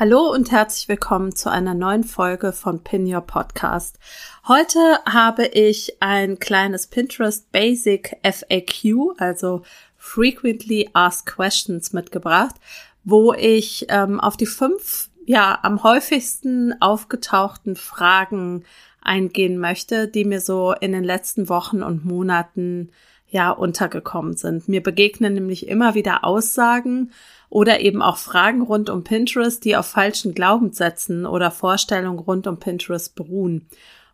Hallo und herzlich willkommen zu einer neuen Folge von Pin Your Podcast. Heute habe ich ein kleines Pinterest Basic FAQ, also Frequently Asked Questions mitgebracht, wo ich ähm, auf die fünf ja am häufigsten aufgetauchten Fragen eingehen möchte, die mir so in den letzten Wochen und Monaten ja untergekommen sind. Mir begegnen nämlich immer wieder Aussagen oder eben auch Fragen rund um Pinterest, die auf falschen Glaubenssätzen oder Vorstellungen rund um Pinterest beruhen.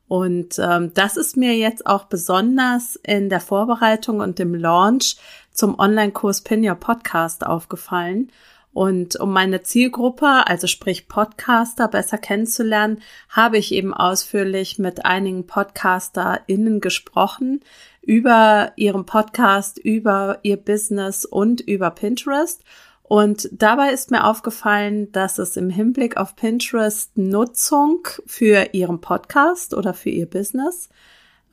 Und ähm, das ist mir jetzt auch besonders in der Vorbereitung und dem Launch zum Online-Kurs Pin Your Podcast aufgefallen. Und um meine Zielgruppe, also sprich Podcaster, besser kennenzulernen, habe ich eben ausführlich mit einigen PodcasterInnen gesprochen über ihren Podcast, über ihr Business und über Pinterest. Und dabei ist mir aufgefallen, dass es im Hinblick auf Pinterest Nutzung für Ihren Podcast oder für Ihr Business,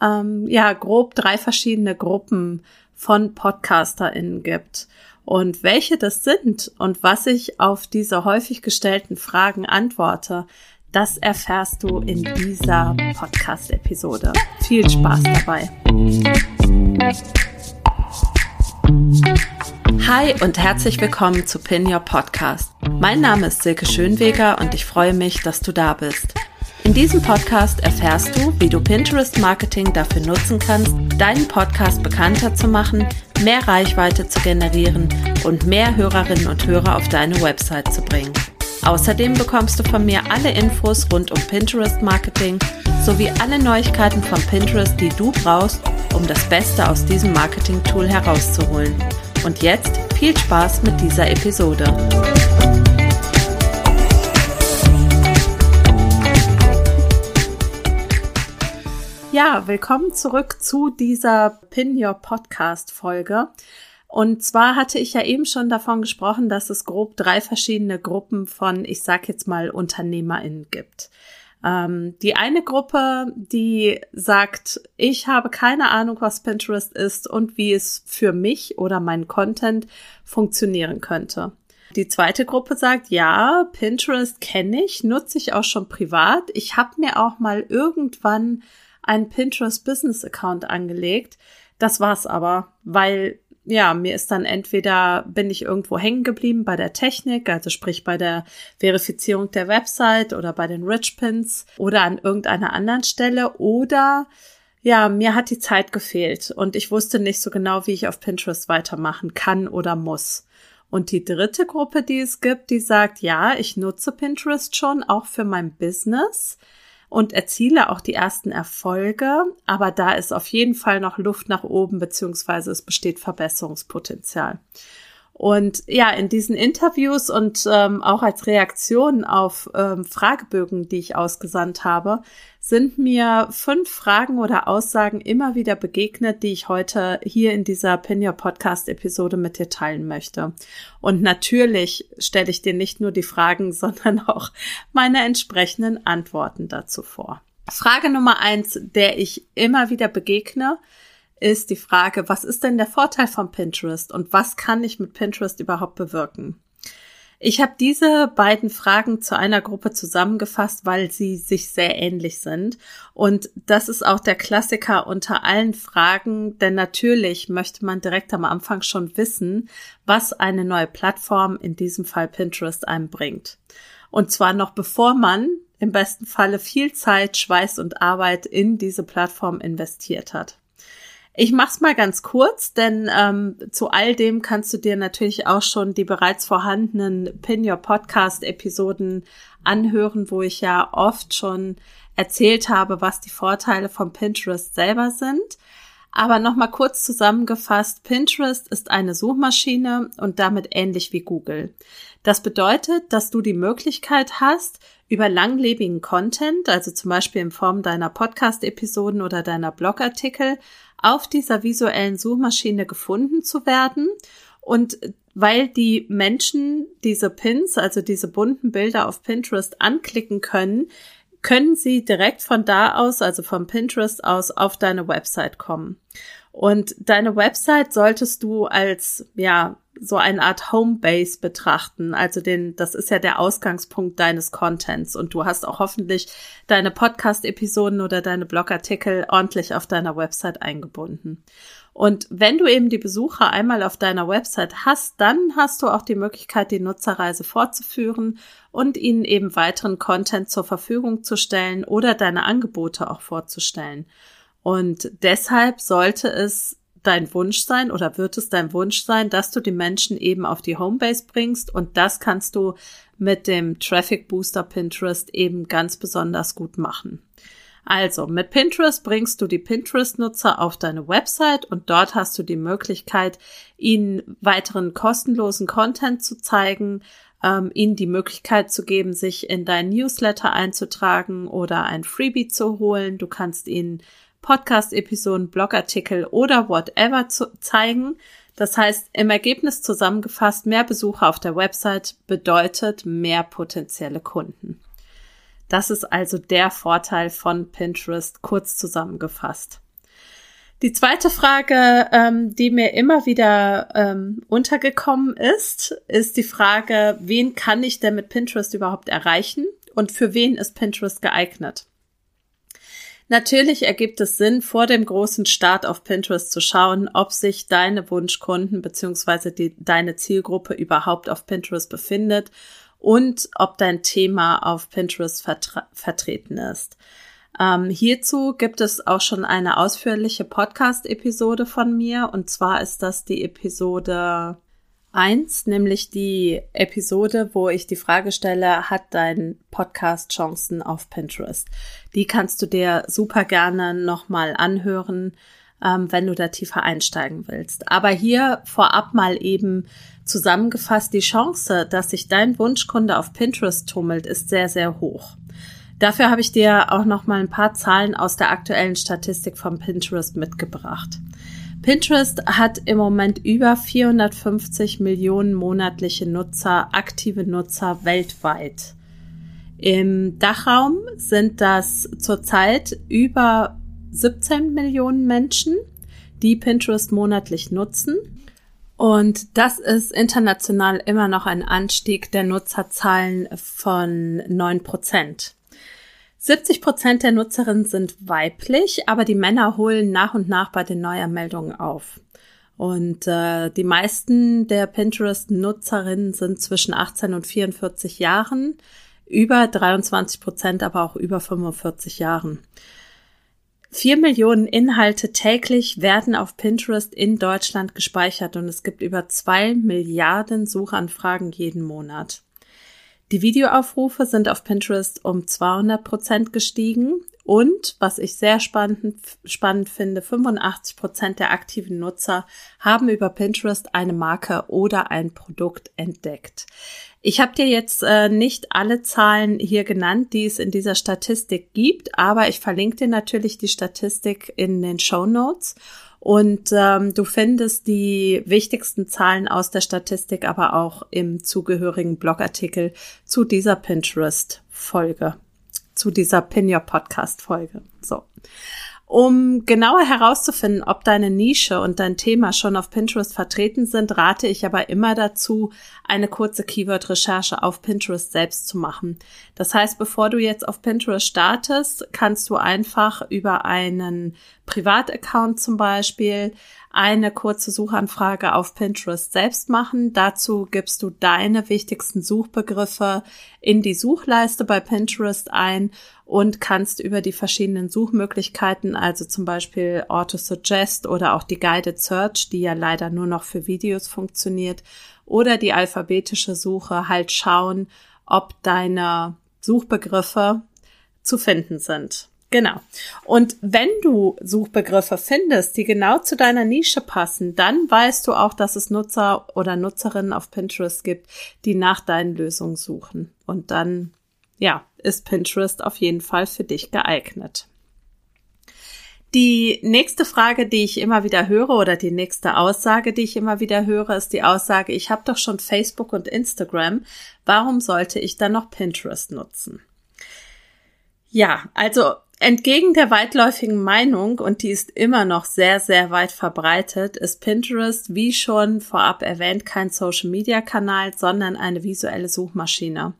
ähm, ja, grob drei verschiedene Gruppen von PodcasterInnen gibt. Und welche das sind und was ich auf diese häufig gestellten Fragen antworte, das erfährst du in dieser Podcast-Episode. Viel Spaß dabei. Hi und herzlich willkommen zu Pin Your Podcast. Mein Name ist Silke Schönweger und ich freue mich, dass du da bist. In diesem Podcast erfährst du, wie du Pinterest Marketing dafür nutzen kannst, deinen Podcast bekannter zu machen, mehr Reichweite zu generieren und mehr Hörerinnen und Hörer auf deine Website zu bringen. Außerdem bekommst du von mir alle Infos rund um Pinterest Marketing sowie alle Neuigkeiten von Pinterest, die du brauchst, um das Beste aus diesem Marketing-Tool herauszuholen. Und jetzt viel Spaß mit dieser Episode. Ja, willkommen zurück zu dieser Pin Your Podcast Folge. Und zwar hatte ich ja eben schon davon gesprochen, dass es grob drei verschiedene Gruppen von, ich sag jetzt mal, UnternehmerInnen gibt. Ähm, die eine Gruppe, die sagt, ich habe keine Ahnung, was Pinterest ist und wie es für mich oder meinen Content funktionieren könnte. Die zweite Gruppe sagt, ja, Pinterest kenne ich, nutze ich auch schon privat. Ich habe mir auch mal irgendwann einen Pinterest Business Account angelegt. Das war's aber, weil ja, mir ist dann entweder bin ich irgendwo hängen geblieben bei der Technik, also sprich bei der Verifizierung der Website oder bei den Rich Pins oder an irgendeiner anderen Stelle oder ja, mir hat die Zeit gefehlt und ich wusste nicht so genau, wie ich auf Pinterest weitermachen kann oder muss. Und die dritte Gruppe, die es gibt, die sagt, ja, ich nutze Pinterest schon auch für mein Business und erziele auch die ersten Erfolge, aber da ist auf jeden Fall noch Luft nach oben, beziehungsweise es besteht Verbesserungspotenzial. Und ja, in diesen Interviews und ähm, auch als Reaktion auf ähm, Fragebögen, die ich ausgesandt habe, sind mir fünf Fragen oder Aussagen immer wieder begegnet, die ich heute hier in dieser Pin Your Podcast Episode mit dir teilen möchte. Und natürlich stelle ich dir nicht nur die Fragen, sondern auch meine entsprechenden Antworten dazu vor. Frage Nummer eins, der ich immer wieder begegne, ist die Frage, was ist denn der Vorteil von Pinterest und was kann ich mit Pinterest überhaupt bewirken? Ich habe diese beiden Fragen zu einer Gruppe zusammengefasst, weil sie sich sehr ähnlich sind. Und das ist auch der Klassiker unter allen Fragen, denn natürlich möchte man direkt am Anfang schon wissen, was eine neue Plattform, in diesem Fall Pinterest, einem bringt. Und zwar noch bevor man im besten Falle viel Zeit, Schweiß und Arbeit in diese Plattform investiert hat. Ich mach's mal ganz kurz, denn ähm, zu all dem kannst du dir natürlich auch schon die bereits vorhandenen Pin Your Podcast Episoden anhören, wo ich ja oft schon erzählt habe, was die Vorteile von Pinterest selber sind. Aber nochmal kurz zusammengefasst, Pinterest ist eine Suchmaschine und damit ähnlich wie Google. Das bedeutet, dass du die Möglichkeit hast, über langlebigen Content, also zum Beispiel in Form deiner Podcast-Episoden oder deiner Blogartikel, auf dieser visuellen Suchmaschine gefunden zu werden. Und weil die Menschen diese Pins, also diese bunten Bilder auf Pinterest anklicken können, können sie direkt von da aus, also vom Pinterest aus, auf deine Website kommen. Und deine Website solltest du als, ja, so eine Art Homebase betrachten. Also den, das ist ja der Ausgangspunkt deines Contents. Und du hast auch hoffentlich deine Podcast-Episoden oder deine Blogartikel ordentlich auf deiner Website eingebunden. Und wenn du eben die Besucher einmal auf deiner Website hast, dann hast du auch die Möglichkeit, die Nutzerreise fortzuführen und ihnen eben weiteren Content zur Verfügung zu stellen oder deine Angebote auch vorzustellen. Und deshalb sollte es dein Wunsch sein oder wird es dein Wunsch sein, dass du die Menschen eben auf die Homebase bringst und das kannst du mit dem Traffic Booster Pinterest eben ganz besonders gut machen. Also, mit Pinterest bringst du die Pinterest-Nutzer auf deine Website und dort hast du die Möglichkeit, ihnen weiteren kostenlosen Content zu zeigen, ähm, ihnen die Möglichkeit zu geben, sich in dein Newsletter einzutragen oder ein Freebie zu holen. Du kannst ihnen Podcast-Episoden, Blogartikel oder whatever zu zeigen. Das heißt, im Ergebnis zusammengefasst, mehr Besucher auf der Website bedeutet mehr potenzielle Kunden. Das ist also der Vorteil von Pinterest kurz zusammengefasst. Die zweite Frage, ähm, die mir immer wieder ähm, untergekommen ist, ist die Frage, wen kann ich denn mit Pinterest überhaupt erreichen und für wen ist Pinterest geeignet? Natürlich ergibt es Sinn, vor dem großen Start auf Pinterest zu schauen, ob sich deine Wunschkunden bzw. deine Zielgruppe überhaupt auf Pinterest befindet und ob dein Thema auf Pinterest vertre vertreten ist. Ähm, hierzu gibt es auch schon eine ausführliche Podcast-Episode von mir und zwar ist das die Episode 1, nämlich die Episode, wo ich die Frage stelle, hat dein Podcast Chancen auf Pinterest? Die kannst du dir super gerne nochmal anhören, ähm, wenn du da tiefer einsteigen willst. Aber hier vorab mal eben Zusammengefasst, die Chance, dass sich dein Wunschkunde auf Pinterest tummelt, ist sehr, sehr hoch. Dafür habe ich dir auch noch mal ein paar Zahlen aus der aktuellen Statistik von Pinterest mitgebracht. Pinterest hat im Moment über 450 Millionen monatliche Nutzer, aktive Nutzer weltweit. Im Dachraum sind das zurzeit über 17 Millionen Menschen, die Pinterest monatlich nutzen. Und das ist international immer noch ein Anstieg der Nutzerzahlen von neun Prozent. 70 Prozent der Nutzerinnen sind weiblich, aber die Männer holen nach und nach bei den Neuermeldungen auf. Und äh, die meisten der Pinterest-Nutzerinnen sind zwischen 18 und 44 Jahren, über 23 Prozent aber auch über 45 Jahren. Vier Millionen Inhalte täglich werden auf Pinterest in Deutschland gespeichert und es gibt über zwei Milliarden Suchanfragen jeden Monat. Die Videoaufrufe sind auf Pinterest um 200 Prozent gestiegen und, was ich sehr spannend, spannend finde, 85 Prozent der aktiven Nutzer haben über Pinterest eine Marke oder ein Produkt entdeckt. Ich habe dir jetzt äh, nicht alle Zahlen hier genannt, die es in dieser Statistik gibt, aber ich verlinke dir natürlich die Statistik in den Show Notes. Und ähm, du findest die wichtigsten Zahlen aus der Statistik aber auch im zugehörigen Blogartikel zu dieser Pinterest-Folge, zu dieser Pin Your Podcast-Folge. So. Um genauer herauszufinden, ob deine Nische und dein Thema schon auf Pinterest vertreten sind, rate ich aber immer dazu, eine kurze Keyword-Recherche auf Pinterest selbst zu machen. Das heißt, bevor du jetzt auf Pinterest startest, kannst du einfach über einen Privataccount zum Beispiel eine kurze Suchanfrage auf Pinterest selbst machen. Dazu gibst du deine wichtigsten Suchbegriffe in die Suchleiste bei Pinterest ein und kannst über die verschiedenen Suchmöglichkeiten, also zum Beispiel Auto-Suggest oder auch die Guided Search, die ja leider nur noch für Videos funktioniert, oder die alphabetische Suche halt schauen, ob deine Suchbegriffe zu finden sind. Genau. Und wenn du Suchbegriffe findest, die genau zu deiner Nische passen, dann weißt du auch, dass es Nutzer oder Nutzerinnen auf Pinterest gibt, die nach deinen Lösungen suchen. Und dann, ja, ist Pinterest auf jeden Fall für dich geeignet. Die nächste Frage, die ich immer wieder höre oder die nächste Aussage, die ich immer wieder höre, ist die Aussage, ich habe doch schon Facebook und Instagram, warum sollte ich dann noch Pinterest nutzen? Ja, also entgegen der weitläufigen Meinung, und die ist immer noch sehr, sehr weit verbreitet, ist Pinterest, wie schon vorab erwähnt, kein Social-Media-Kanal, sondern eine visuelle Suchmaschine.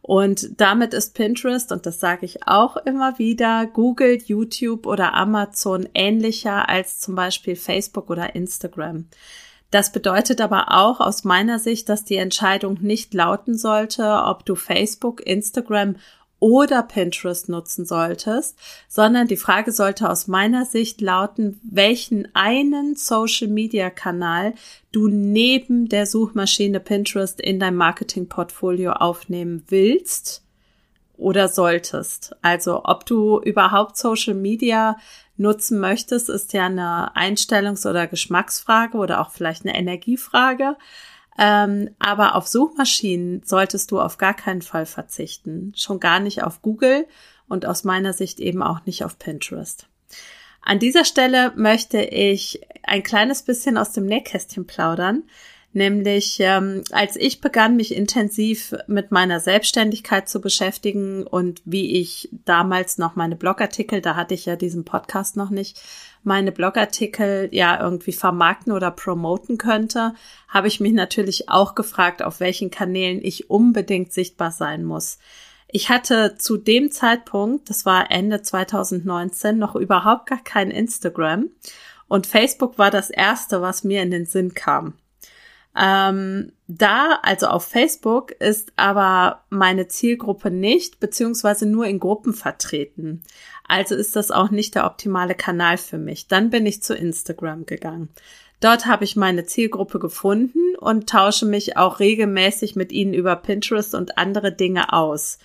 Und damit ist Pinterest, und das sage ich auch immer wieder, Google, YouTube oder Amazon ähnlicher als zum Beispiel Facebook oder Instagram. Das bedeutet aber auch aus meiner Sicht, dass die Entscheidung nicht lauten sollte, ob du Facebook, Instagram oder Pinterest nutzen solltest, sondern die Frage sollte aus meiner Sicht lauten, welchen einen Social-Media-Kanal du neben der Suchmaschine Pinterest in dein Marketing-Portfolio aufnehmen willst oder solltest. Also ob du überhaupt Social Media nutzen möchtest, ist ja eine Einstellungs- oder Geschmacksfrage oder auch vielleicht eine Energiefrage. Ähm, aber auf Suchmaschinen solltest du auf gar keinen Fall verzichten. Schon gar nicht auf Google und aus meiner Sicht eben auch nicht auf Pinterest. An dieser Stelle möchte ich ein kleines bisschen aus dem Nähkästchen plaudern. Nämlich, ähm, als ich begann, mich intensiv mit meiner Selbstständigkeit zu beschäftigen und wie ich damals noch meine Blogartikel, da hatte ich ja diesen Podcast noch nicht, meine Blogartikel ja irgendwie vermarkten oder promoten könnte, habe ich mich natürlich auch gefragt, auf welchen Kanälen ich unbedingt sichtbar sein muss. Ich hatte zu dem Zeitpunkt, das war Ende 2019, noch überhaupt gar kein Instagram und Facebook war das erste, was mir in den Sinn kam. Ähm, da, also auf Facebook, ist aber meine Zielgruppe nicht, beziehungsweise nur in Gruppen vertreten. Also ist das auch nicht der optimale Kanal für mich. Dann bin ich zu Instagram gegangen. Dort habe ich meine Zielgruppe gefunden und tausche mich auch regelmäßig mit ihnen über Pinterest und andere Dinge aus.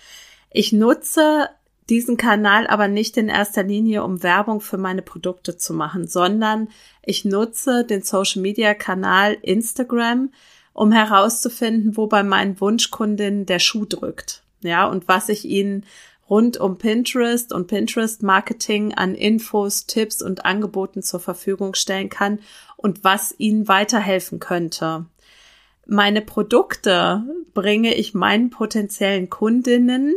Ich nutze diesen Kanal aber nicht in erster Linie, um Werbung für meine Produkte zu machen, sondern ich nutze den Social Media Kanal Instagram, um herauszufinden, wo bei meinen Wunschkundinnen der Schuh drückt. Ja, und was ich ihnen rund um Pinterest und Pinterest Marketing an Infos, Tipps und Angeboten zur Verfügung stellen kann und was ihnen weiterhelfen könnte. Meine Produkte bringe ich meinen potenziellen Kundinnen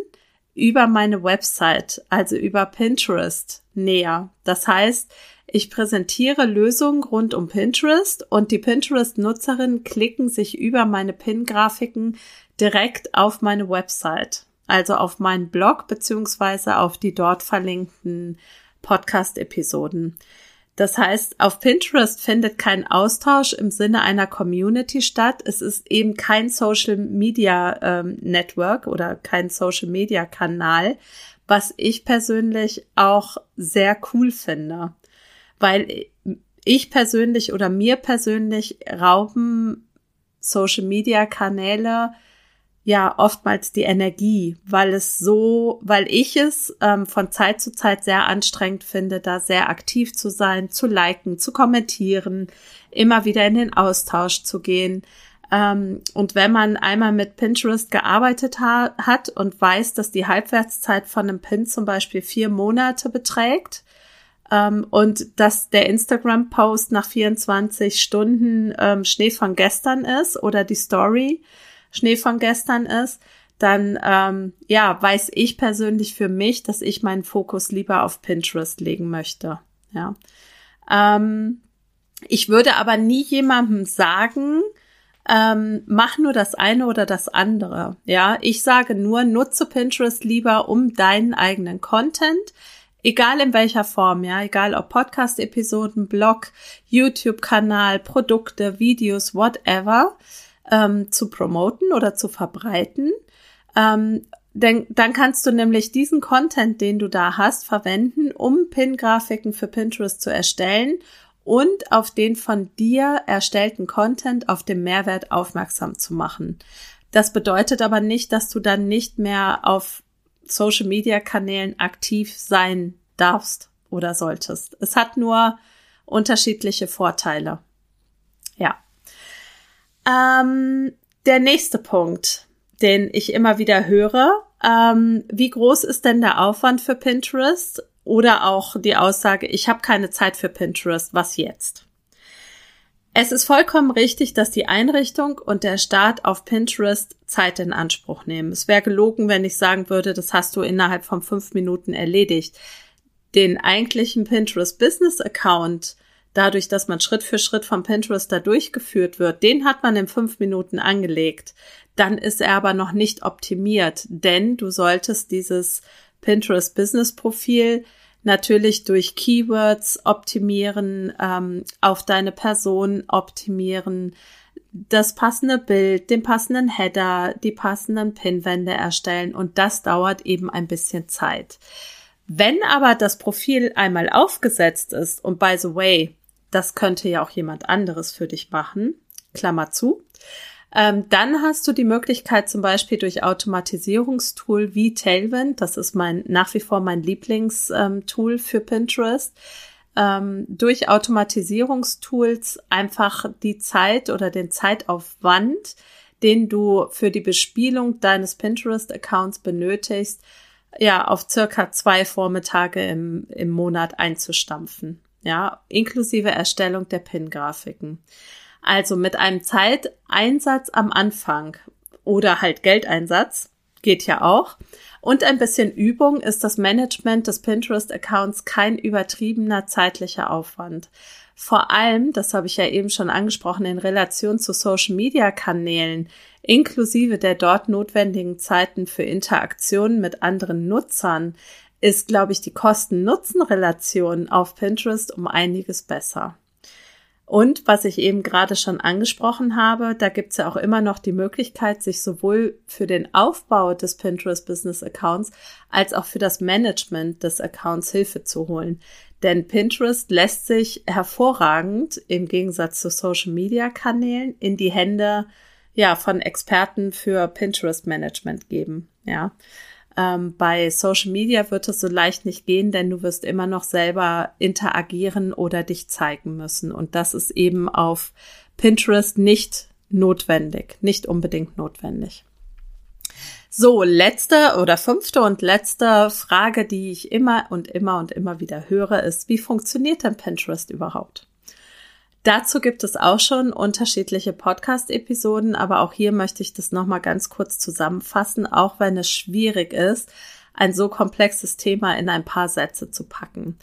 über meine Website, also über Pinterest näher. Das heißt, ich präsentiere Lösungen rund um Pinterest und die Pinterest-Nutzerinnen klicken sich über meine Pin-Grafiken direkt auf meine Website also auf meinen Blog beziehungsweise auf die dort verlinkten Podcast-Episoden. Das heißt, auf Pinterest findet kein Austausch im Sinne einer Community statt. Es ist eben kein Social Media ähm, Network oder kein Social Media Kanal, was ich persönlich auch sehr cool finde, weil ich persönlich oder mir persönlich rauben Social Media Kanäle ja oftmals die Energie, weil es so, weil ich es ähm, von Zeit zu Zeit sehr anstrengend finde, da sehr aktiv zu sein, zu liken, zu kommentieren, immer wieder in den Austausch zu gehen. Ähm, und wenn man einmal mit Pinterest gearbeitet ha hat und weiß, dass die Halbwertszeit von einem Pin zum Beispiel vier Monate beträgt, ähm, und dass der Instagram-Post nach 24 Stunden ähm, Schnee von gestern ist oder die Story, Schnee von gestern ist, dann ähm, ja weiß ich persönlich für mich, dass ich meinen Fokus lieber auf Pinterest legen möchte. Ja, ähm, ich würde aber nie jemandem sagen, ähm, mach nur das eine oder das andere. Ja, ich sage nur, nutze Pinterest lieber um deinen eigenen Content, egal in welcher Form, ja, egal ob Podcast-Episoden, Blog, YouTube-Kanal, Produkte, Videos, whatever ähm, zu promoten oder zu verbreiten. Ähm, denn dann kannst du nämlich diesen Content, den du da hast, verwenden, um Pin-Grafiken für Pinterest zu erstellen und auf den von dir erstellten Content auf den Mehrwert aufmerksam zu machen. Das bedeutet aber nicht, dass du dann nicht mehr auf Social Media Kanälen aktiv sein darfst oder solltest. Es hat nur unterschiedliche Vorteile. Ja. Ähm, der nächste Punkt, den ich immer wieder höre, ähm, wie groß ist denn der Aufwand für Pinterest? Oder auch die Aussage, ich habe keine Zeit für Pinterest, was jetzt? Es ist vollkommen richtig, dass die Einrichtung und der Start auf Pinterest Zeit in Anspruch nehmen. Es wäre gelogen, wenn ich sagen würde, das hast du innerhalb von fünf Minuten erledigt. Den eigentlichen Pinterest Business Account, dadurch, dass man Schritt für Schritt vom Pinterest da durchgeführt wird, den hat man in fünf Minuten angelegt. Dann ist er aber noch nicht optimiert, denn du solltest dieses Pinterest Business Profil natürlich durch Keywords optimieren, ähm, auf deine Person optimieren, das passende Bild, den passenden Header, die passenden Pinwände erstellen und das dauert eben ein bisschen Zeit. Wenn aber das Profil einmal aufgesetzt ist und by the way, das könnte ja auch jemand anderes für dich machen, Klammer zu, ähm, dann hast du die Möglichkeit zum Beispiel durch Automatisierungstool wie Tailwind, das ist mein nach wie vor mein Lieblingstool für Pinterest, ähm, durch Automatisierungstools einfach die Zeit oder den Zeitaufwand, den du für die Bespielung deines Pinterest-Accounts benötigst, ja, auf circa zwei Vormittage im, im Monat einzustampfen. Ja, inklusive Erstellung der Pin-Grafiken. Also mit einem Zeiteinsatz am Anfang oder halt Geldeinsatz, geht ja auch. Und ein bisschen Übung ist das Management des Pinterest-Accounts kein übertriebener zeitlicher Aufwand. Vor allem, das habe ich ja eben schon angesprochen, in Relation zu Social-Media-Kanälen, inklusive der dort notwendigen Zeiten für Interaktionen mit anderen Nutzern, ist, glaube ich, die Kosten-Nutzen-Relation auf Pinterest um einiges besser. Und was ich eben gerade schon angesprochen habe, da gibt's ja auch immer noch die Möglichkeit, sich sowohl für den Aufbau des Pinterest Business Accounts als auch für das Management des Accounts Hilfe zu holen. Denn Pinterest lässt sich hervorragend im Gegensatz zu Social Media Kanälen in die Hände ja von Experten für Pinterest Management geben. Ja. Ähm, bei Social Media wird es so leicht nicht gehen, denn du wirst immer noch selber interagieren oder dich zeigen müssen. Und das ist eben auf Pinterest nicht notwendig, nicht unbedingt notwendig. So, letzte oder fünfte und letzte Frage, die ich immer und immer und immer wieder höre, ist, wie funktioniert denn Pinterest überhaupt? Dazu gibt es auch schon unterschiedliche Podcast-Episoden, aber auch hier möchte ich das nochmal ganz kurz zusammenfassen, auch wenn es schwierig ist, ein so komplexes Thema in ein paar Sätze zu packen.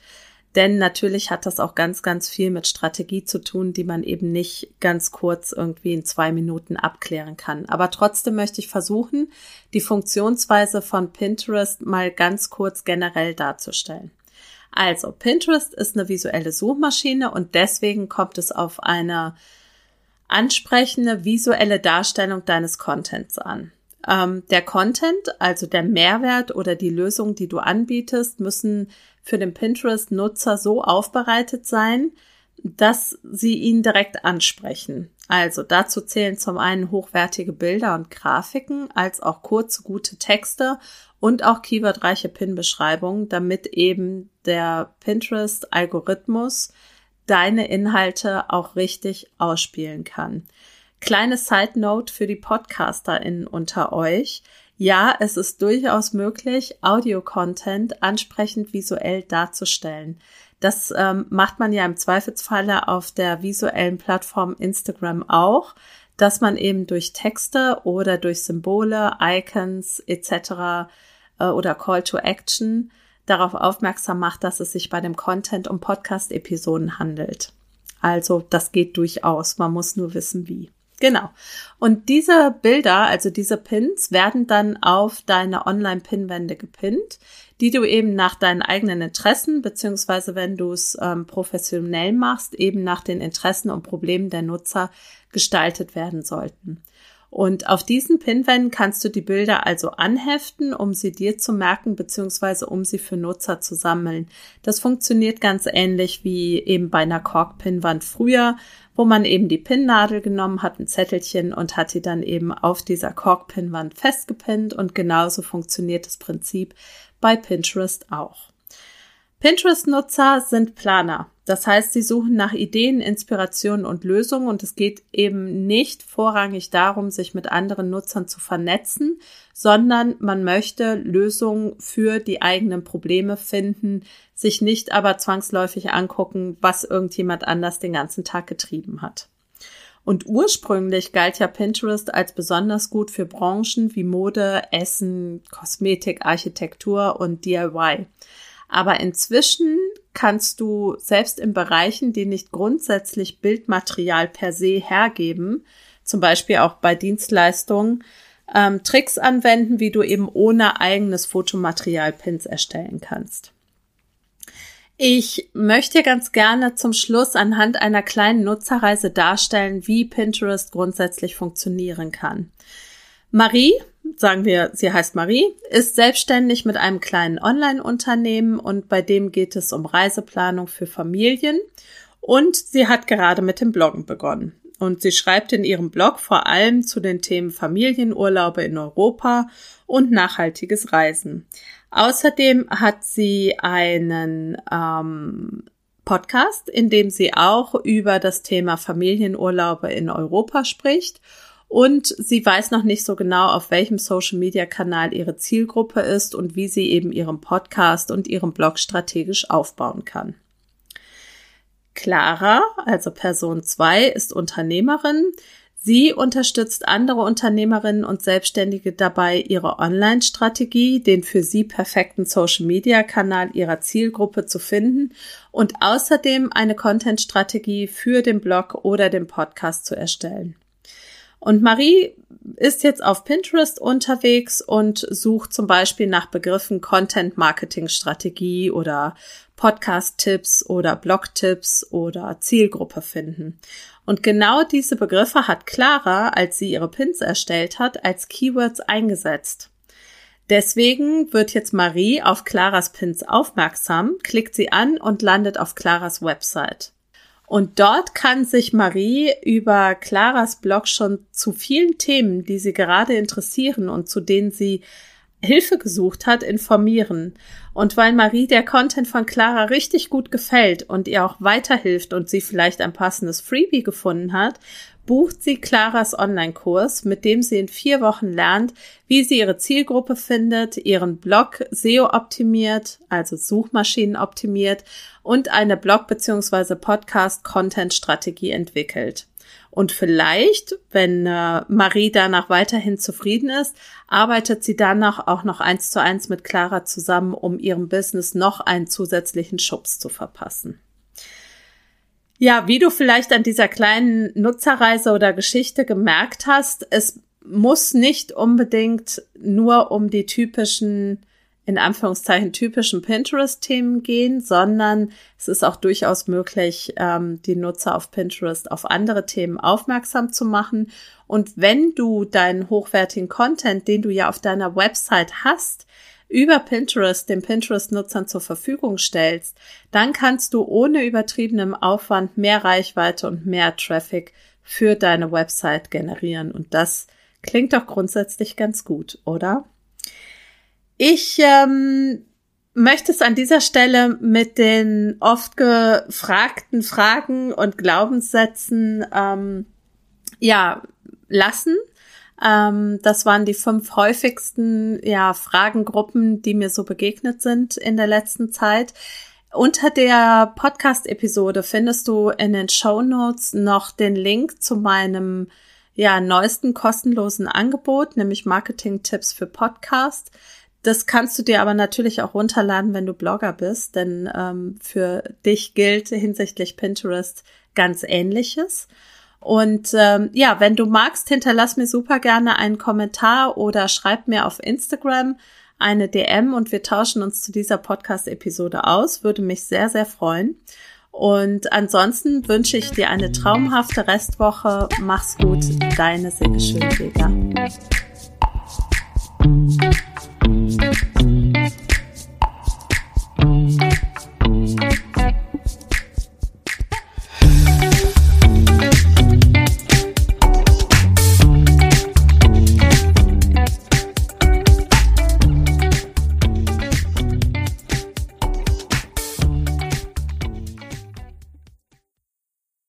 Denn natürlich hat das auch ganz, ganz viel mit Strategie zu tun, die man eben nicht ganz kurz irgendwie in zwei Minuten abklären kann. Aber trotzdem möchte ich versuchen, die Funktionsweise von Pinterest mal ganz kurz generell darzustellen. Also, Pinterest ist eine visuelle Suchmaschine und deswegen kommt es auf eine ansprechende visuelle Darstellung deines Contents an. Ähm, der Content, also der Mehrwert oder die Lösung, die du anbietest, müssen für den Pinterest-Nutzer so aufbereitet sein, dass sie ihn direkt ansprechen. Also dazu zählen zum einen hochwertige Bilder und Grafiken, als auch kurze, gute Texte und auch keywordreiche Pin-Beschreibungen, damit eben der Pinterest-Algorithmus deine Inhalte auch richtig ausspielen kann. Kleine Side Note für die PodcasterInnen unter euch. Ja, es ist durchaus möglich, Audio-Content ansprechend visuell darzustellen. Das ähm, macht man ja im Zweifelsfalle auf der visuellen Plattform Instagram auch dass man eben durch Texte oder durch Symbole, Icons etc. Äh, oder Call to Action darauf aufmerksam macht, dass es sich bei dem Content um Podcast-Episoden handelt. Also das geht durchaus, man muss nur wissen wie. Genau. Und diese Bilder, also diese Pins, werden dann auf deine Online-Pinwände gepinnt, die du eben nach deinen eigenen Interessen, beziehungsweise wenn du es ähm, professionell machst, eben nach den Interessen und Problemen der Nutzer gestaltet werden sollten. Und auf diesen Pinwänden kannst du die Bilder also anheften, um sie dir zu merken, beziehungsweise um sie für Nutzer zu sammeln. Das funktioniert ganz ähnlich wie eben bei einer Kork-Pinwand früher, wo man eben die Pinnadel genommen hat, ein Zettelchen und hat die dann eben auf dieser Kork-Pinwand festgepinnt und genauso funktioniert das Prinzip bei Pinterest auch. Pinterest-Nutzer sind Planer. Das heißt, sie suchen nach Ideen, Inspirationen und Lösungen und es geht eben nicht vorrangig darum, sich mit anderen Nutzern zu vernetzen, sondern man möchte Lösungen für die eigenen Probleme finden, sich nicht aber zwangsläufig angucken, was irgendjemand anders den ganzen Tag getrieben hat. Und ursprünglich galt ja Pinterest als besonders gut für Branchen wie Mode, Essen, Kosmetik, Architektur und DIY. Aber inzwischen kannst du selbst in Bereichen, die nicht grundsätzlich Bildmaterial per se hergeben, zum Beispiel auch bei Dienstleistungen, ähm, Tricks anwenden, wie du eben ohne eigenes Fotomaterial Pins erstellen kannst. Ich möchte ganz gerne zum Schluss anhand einer kleinen Nutzerreise darstellen, wie Pinterest grundsätzlich funktionieren kann. Marie, sagen wir, sie heißt Marie, ist selbstständig mit einem kleinen Online-Unternehmen und bei dem geht es um Reiseplanung für Familien und sie hat gerade mit dem Bloggen begonnen. Und sie schreibt in ihrem Blog vor allem zu den Themen Familienurlaube in Europa und nachhaltiges Reisen. Außerdem hat sie einen ähm, Podcast, in dem sie auch über das Thema Familienurlaube in Europa spricht. Und sie weiß noch nicht so genau, auf welchem Social-Media-Kanal ihre Zielgruppe ist und wie sie eben ihren Podcast und ihren Blog strategisch aufbauen kann. Clara, also Person 2, ist Unternehmerin. Sie unterstützt andere Unternehmerinnen und Selbstständige dabei, ihre Online-Strategie, den für sie perfekten Social-Media-Kanal ihrer Zielgruppe zu finden und außerdem eine Content-Strategie für den Blog oder den Podcast zu erstellen. Und Marie ist jetzt auf Pinterest unterwegs und sucht zum Beispiel nach Begriffen Content Marketing Strategie oder Podcast-Tipps oder Blog-Tipps oder Zielgruppe finden. Und genau diese Begriffe hat Clara, als sie ihre Pins erstellt hat, als Keywords eingesetzt. Deswegen wird jetzt Marie auf Claras Pins aufmerksam, klickt sie an und landet auf Claras Website. Und dort kann sich Marie über Claras Blog schon zu vielen Themen, die sie gerade interessieren und zu denen sie Hilfe gesucht hat, informieren. Und weil Marie der Content von Clara richtig gut gefällt und ihr auch weiterhilft und sie vielleicht ein passendes Freebie gefunden hat, bucht sie Claras Online-Kurs, mit dem sie in vier Wochen lernt, wie sie ihre Zielgruppe findet, ihren Blog SEO optimiert, also Suchmaschinen optimiert und eine Blog- bzw. Podcast-Content-Strategie entwickelt. Und vielleicht, wenn äh, Marie danach weiterhin zufrieden ist, arbeitet sie danach auch noch eins zu eins mit Clara zusammen, um ihrem Business noch einen zusätzlichen Schubs zu verpassen. Ja, wie du vielleicht an dieser kleinen Nutzerreise oder Geschichte gemerkt hast, es muss nicht unbedingt nur um die typischen in Anführungszeichen typischen Pinterest-Themen gehen, sondern es ist auch durchaus möglich, ähm, die Nutzer auf Pinterest auf andere Themen aufmerksam zu machen. Und wenn du deinen hochwertigen Content, den du ja auf deiner Website hast, über Pinterest den Pinterest-Nutzern zur Verfügung stellst, dann kannst du ohne übertriebenem Aufwand mehr Reichweite und mehr Traffic für deine Website generieren. Und das klingt doch grundsätzlich ganz gut, oder? Ich ähm, möchte es an dieser Stelle mit den oft gefragten Fragen und Glaubenssätzen ähm, ja lassen. Ähm, das waren die fünf häufigsten ja Fragengruppen, die mir so begegnet sind in der letzten Zeit. Unter der Podcast-Episode findest du in den Show Notes noch den Link zu meinem ja neuesten kostenlosen Angebot, nämlich Marketing-Tipps für Podcast. Das kannst du dir aber natürlich auch runterladen, wenn du Blogger bist, denn ähm, für dich gilt hinsichtlich Pinterest ganz ähnliches. Und ähm, ja, wenn du magst, hinterlass mir super gerne einen Kommentar oder schreib mir auf Instagram eine DM und wir tauschen uns zu dieser Podcast-Episode aus. Würde mich sehr, sehr freuen. Und ansonsten wünsche ich dir eine traumhafte Restwoche. Mach's gut, deine Silke Schönweger.